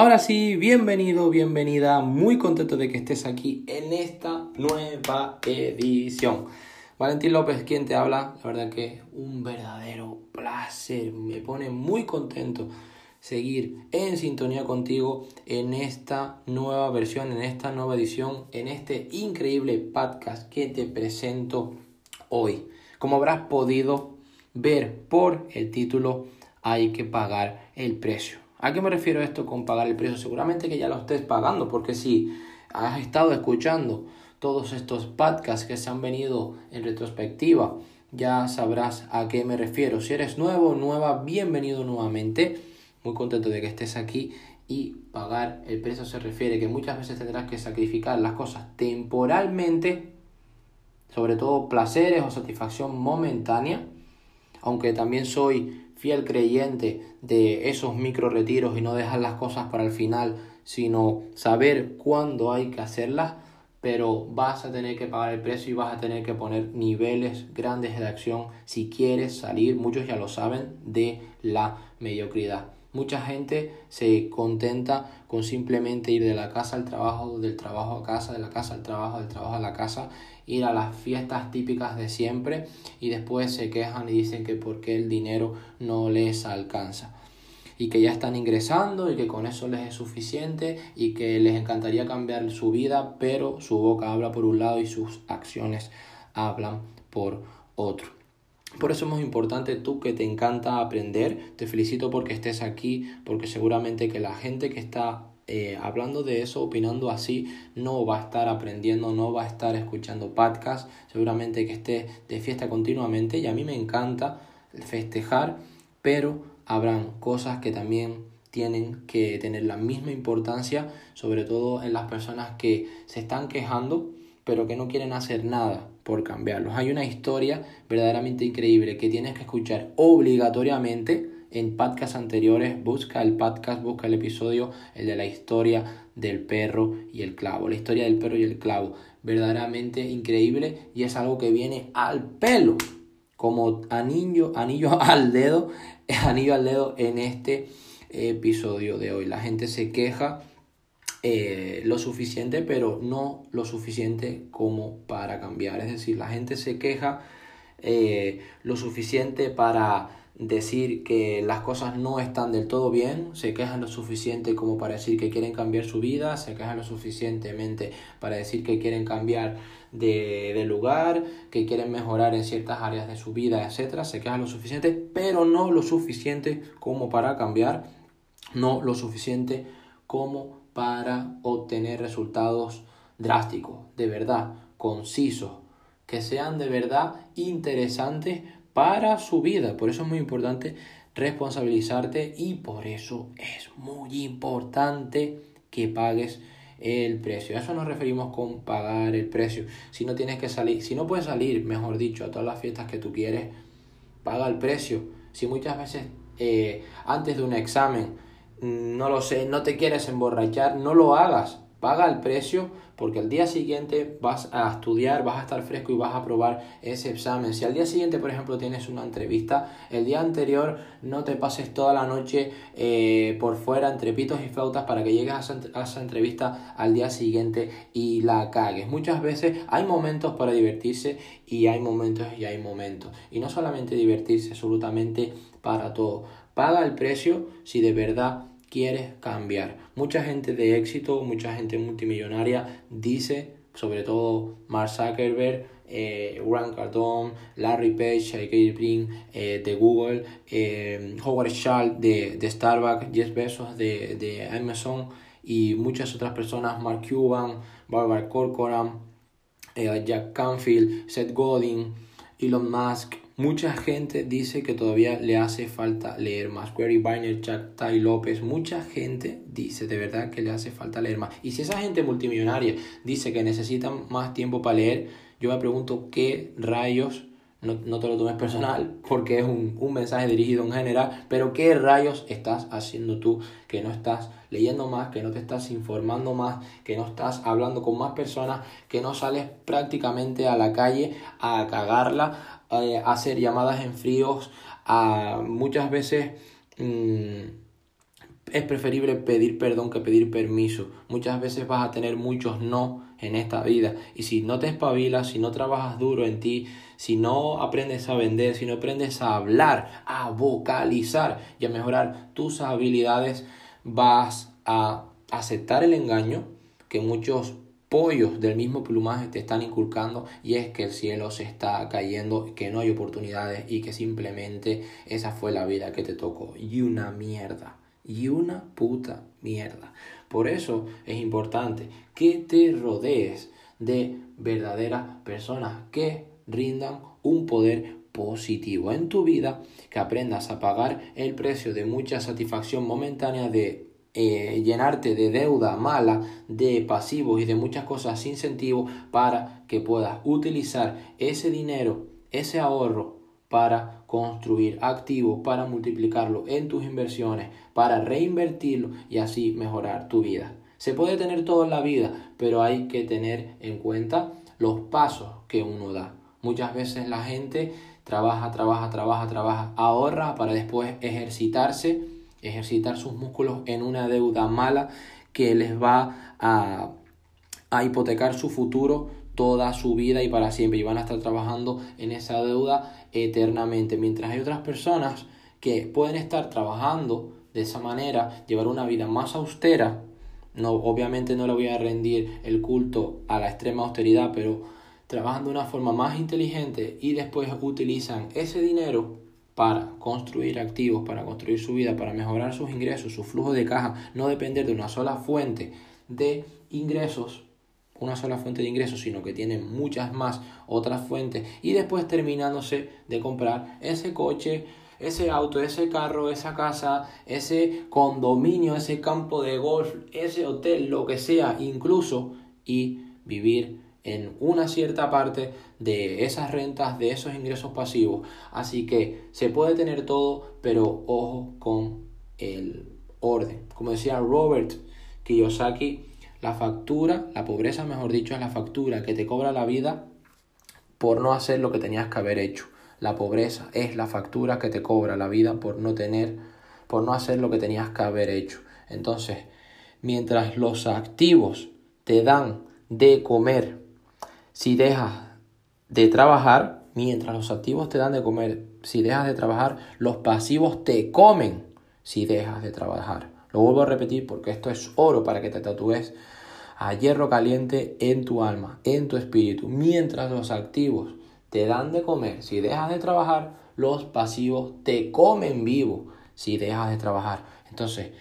Ahora sí, bienvenido, bienvenida, muy contento de que estés aquí en esta nueva edición. Valentín López, quien te habla, la verdad que un verdadero placer, me pone muy contento seguir en sintonía contigo en esta nueva versión, en esta nueva edición, en este increíble podcast que te presento hoy. Como habrás podido ver por el título, hay que pagar el precio. ¿A qué me refiero esto con pagar el precio? Seguramente que ya lo estés pagando, porque si has estado escuchando todos estos podcasts que se han venido en retrospectiva, ya sabrás a qué me refiero. Si eres nuevo o nueva, bienvenido nuevamente. Muy contento de que estés aquí y pagar el precio se refiere que muchas veces tendrás que sacrificar las cosas temporalmente, sobre todo placeres o satisfacción momentánea, aunque también soy fiel creyente de esos micro retiros y no dejar las cosas para el final, sino saber cuándo hay que hacerlas, pero vas a tener que pagar el precio y vas a tener que poner niveles grandes de acción si quieres salir, muchos ya lo saben, de la mediocridad. Mucha gente se contenta con simplemente ir de la casa al trabajo, del trabajo a casa, de la casa al trabajo, del trabajo a la casa ir a las fiestas típicas de siempre y después se quejan y dicen que porque el dinero no les alcanza y que ya están ingresando y que con eso les es suficiente y que les encantaría cambiar su vida, pero su boca habla por un lado y sus acciones hablan por otro. Por eso es muy importante tú que te encanta aprender, te felicito porque estés aquí, porque seguramente que la gente que está eh, hablando de eso, opinando así, no va a estar aprendiendo, no va a estar escuchando podcast, seguramente que esté de fiesta continuamente y a mí me encanta festejar, pero habrán cosas que también tienen que tener la misma importancia, sobre todo en las personas que se están quejando, pero que no quieren hacer nada por cambiarlos. Hay una historia verdaderamente increíble que tienes que escuchar obligatoriamente en podcasts anteriores, busca el podcast, busca el episodio, el de la historia del perro y el clavo. La historia del perro y el clavo. Verdaderamente increíble y es algo que viene al pelo. Como anillo, anillo al dedo, anillo al dedo en este episodio de hoy. La gente se queja eh, lo suficiente, pero no lo suficiente como para cambiar. Es decir, la gente se queja eh, lo suficiente para decir que las cosas no están del todo bien, se quejan lo suficiente como para decir que quieren cambiar su vida, se quejan lo suficientemente para decir que quieren cambiar de, lugar, que quieren mejorar en ciertas áreas de su vida, etc. Se quejan lo suficiente, pero no lo suficiente como para cambiar, no lo suficiente como para obtener resultados drásticos, de verdad, concisos, que sean de verdad interesantes para su vida. Por eso es muy importante responsabilizarte y por eso es muy importante que pagues el precio. A eso nos referimos con pagar el precio. Si no tienes que salir, si no puedes salir, mejor dicho, a todas las fiestas que tú quieres, paga el precio. Si muchas veces eh, antes de un examen, no lo sé, no te quieres emborrachar, no lo hagas paga el precio porque al día siguiente vas a estudiar, vas a estar fresco y vas a probar ese examen. Si al día siguiente, por ejemplo, tienes una entrevista, el día anterior no te pases toda la noche eh, por fuera entre pitos y flautas para que llegues a esa, a esa entrevista al día siguiente y la cagues. Muchas veces hay momentos para divertirse y hay momentos y hay momentos. Y no solamente divertirse, absolutamente para todo. Paga el precio si de verdad quieres cambiar. Mucha gente de éxito, mucha gente multimillonaria dice, sobre todo Mark Zuckerberg, eh, Grant Cardone, Larry Page, Sergey Brin eh, de Google, eh, Howard Schultz de, de, Starbucks, Jeff Bezos de, de, Amazon y muchas otras personas, Mark Cuban, Barbara Corcoran, eh, Jack Canfield, Seth Godin, Elon Musk, Mucha gente dice que todavía le hace falta leer más. Gary Vaynerchuk, Jack Ty López, mucha gente dice de verdad que le hace falta leer más. Y si esa gente multimillonaria dice que necesita más tiempo para leer, yo me pregunto qué rayos, no, no te lo tomes personal porque es un, un mensaje dirigido en general, pero qué rayos estás haciendo tú que no estás leyendo más, que no te estás informando más, que no estás hablando con más personas, que no sales prácticamente a la calle a cagarla, eh, hacer llamadas en fríos, a muchas veces mm, es preferible pedir perdón que pedir permiso. Muchas veces vas a tener muchos no en esta vida. Y si no te espabilas, si no trabajas duro en ti, si no aprendes a vender, si no aprendes a hablar, a vocalizar y a mejorar tus habilidades, vas a aceptar el engaño que muchos pollos del mismo plumaje te están inculcando y es que el cielo se está cayendo, que no hay oportunidades y que simplemente esa fue la vida que te tocó. Y una mierda. Y una puta mierda. Por eso es importante que te rodees de verdaderas personas que rindan un poder positivo en tu vida, que aprendas a pagar el precio de mucha satisfacción momentánea de eh, llenarte de deuda mala, de pasivos y de muchas cosas sin sentido para que puedas utilizar ese dinero, ese ahorro para construir activos, para multiplicarlo en tus inversiones, para reinvertirlo y así mejorar tu vida. Se puede tener todo en la vida, pero hay que tener en cuenta los pasos que uno da. Muchas veces la gente trabaja, trabaja, trabaja, trabaja, ahorra para después ejercitarse ejercitar sus músculos en una deuda mala que les va a, a hipotecar su futuro toda su vida y para siempre y van a estar trabajando en esa deuda eternamente. Mientras hay otras personas que pueden estar trabajando de esa manera llevar una vida más austera no obviamente no le voy a rendir el culto a la extrema austeridad pero trabajan de una forma más inteligente y después utilizan ese dinero para construir activos, para construir su vida, para mejorar sus ingresos, su flujo de caja, no depender de una sola fuente de ingresos, una sola fuente de ingresos, sino que tienen muchas más otras fuentes y después terminándose de comprar ese coche, ese auto, ese carro, esa casa, ese condominio, ese campo de golf, ese hotel, lo que sea, incluso y vivir en una cierta parte de esas rentas, de esos ingresos pasivos. Así que se puede tener todo, pero ojo con el orden. Como decía Robert Kiyosaki, la factura, la pobreza mejor dicho, es la factura que te cobra la vida por no hacer lo que tenías que haber hecho. La pobreza es la factura que te cobra la vida por no tener, por no hacer lo que tenías que haber hecho. Entonces, mientras los activos te dan de comer si dejas de trabajar, mientras los activos te dan de comer, si dejas de trabajar, los pasivos te comen si dejas de trabajar. Lo vuelvo a repetir porque esto es oro para que te tatúes a hierro caliente en tu alma, en tu espíritu. Mientras los activos te dan de comer, si dejas de trabajar, los pasivos te comen vivo si dejas de trabajar. Entonces,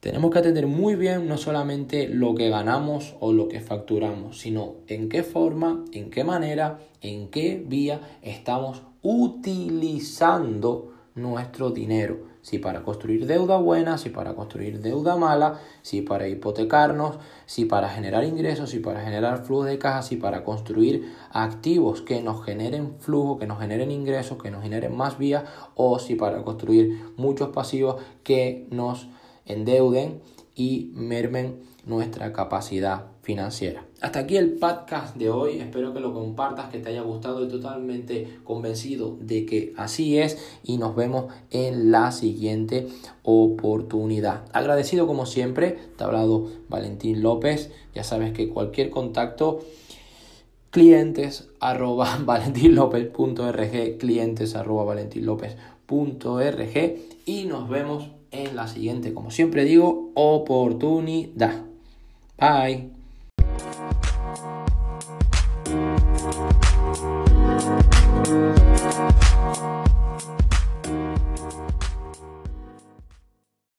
tenemos que atender muy bien no solamente lo que ganamos o lo que facturamos, sino en qué forma, en qué manera, en qué vía estamos utilizando nuestro dinero. Si para construir deuda buena, si para construir deuda mala, si para hipotecarnos, si para generar ingresos, si para generar flujo de caja, si para construir activos que nos generen flujo, que nos generen ingresos, que nos generen más vías, o si para construir muchos pasivos que nos endeuden y mermen nuestra capacidad financiera. Hasta aquí el podcast de hoy, espero que lo compartas, que te haya gustado y totalmente convencido de que así es y nos vemos en la siguiente oportunidad. Agradecido como siempre, te ha hablado Valentín López, ya sabes que cualquier contacto clientes arroba valentinlopez.rg clientes arroba valentinlopez.rg y nos vemos en la siguiente, como siempre digo, oportunidad. Bye.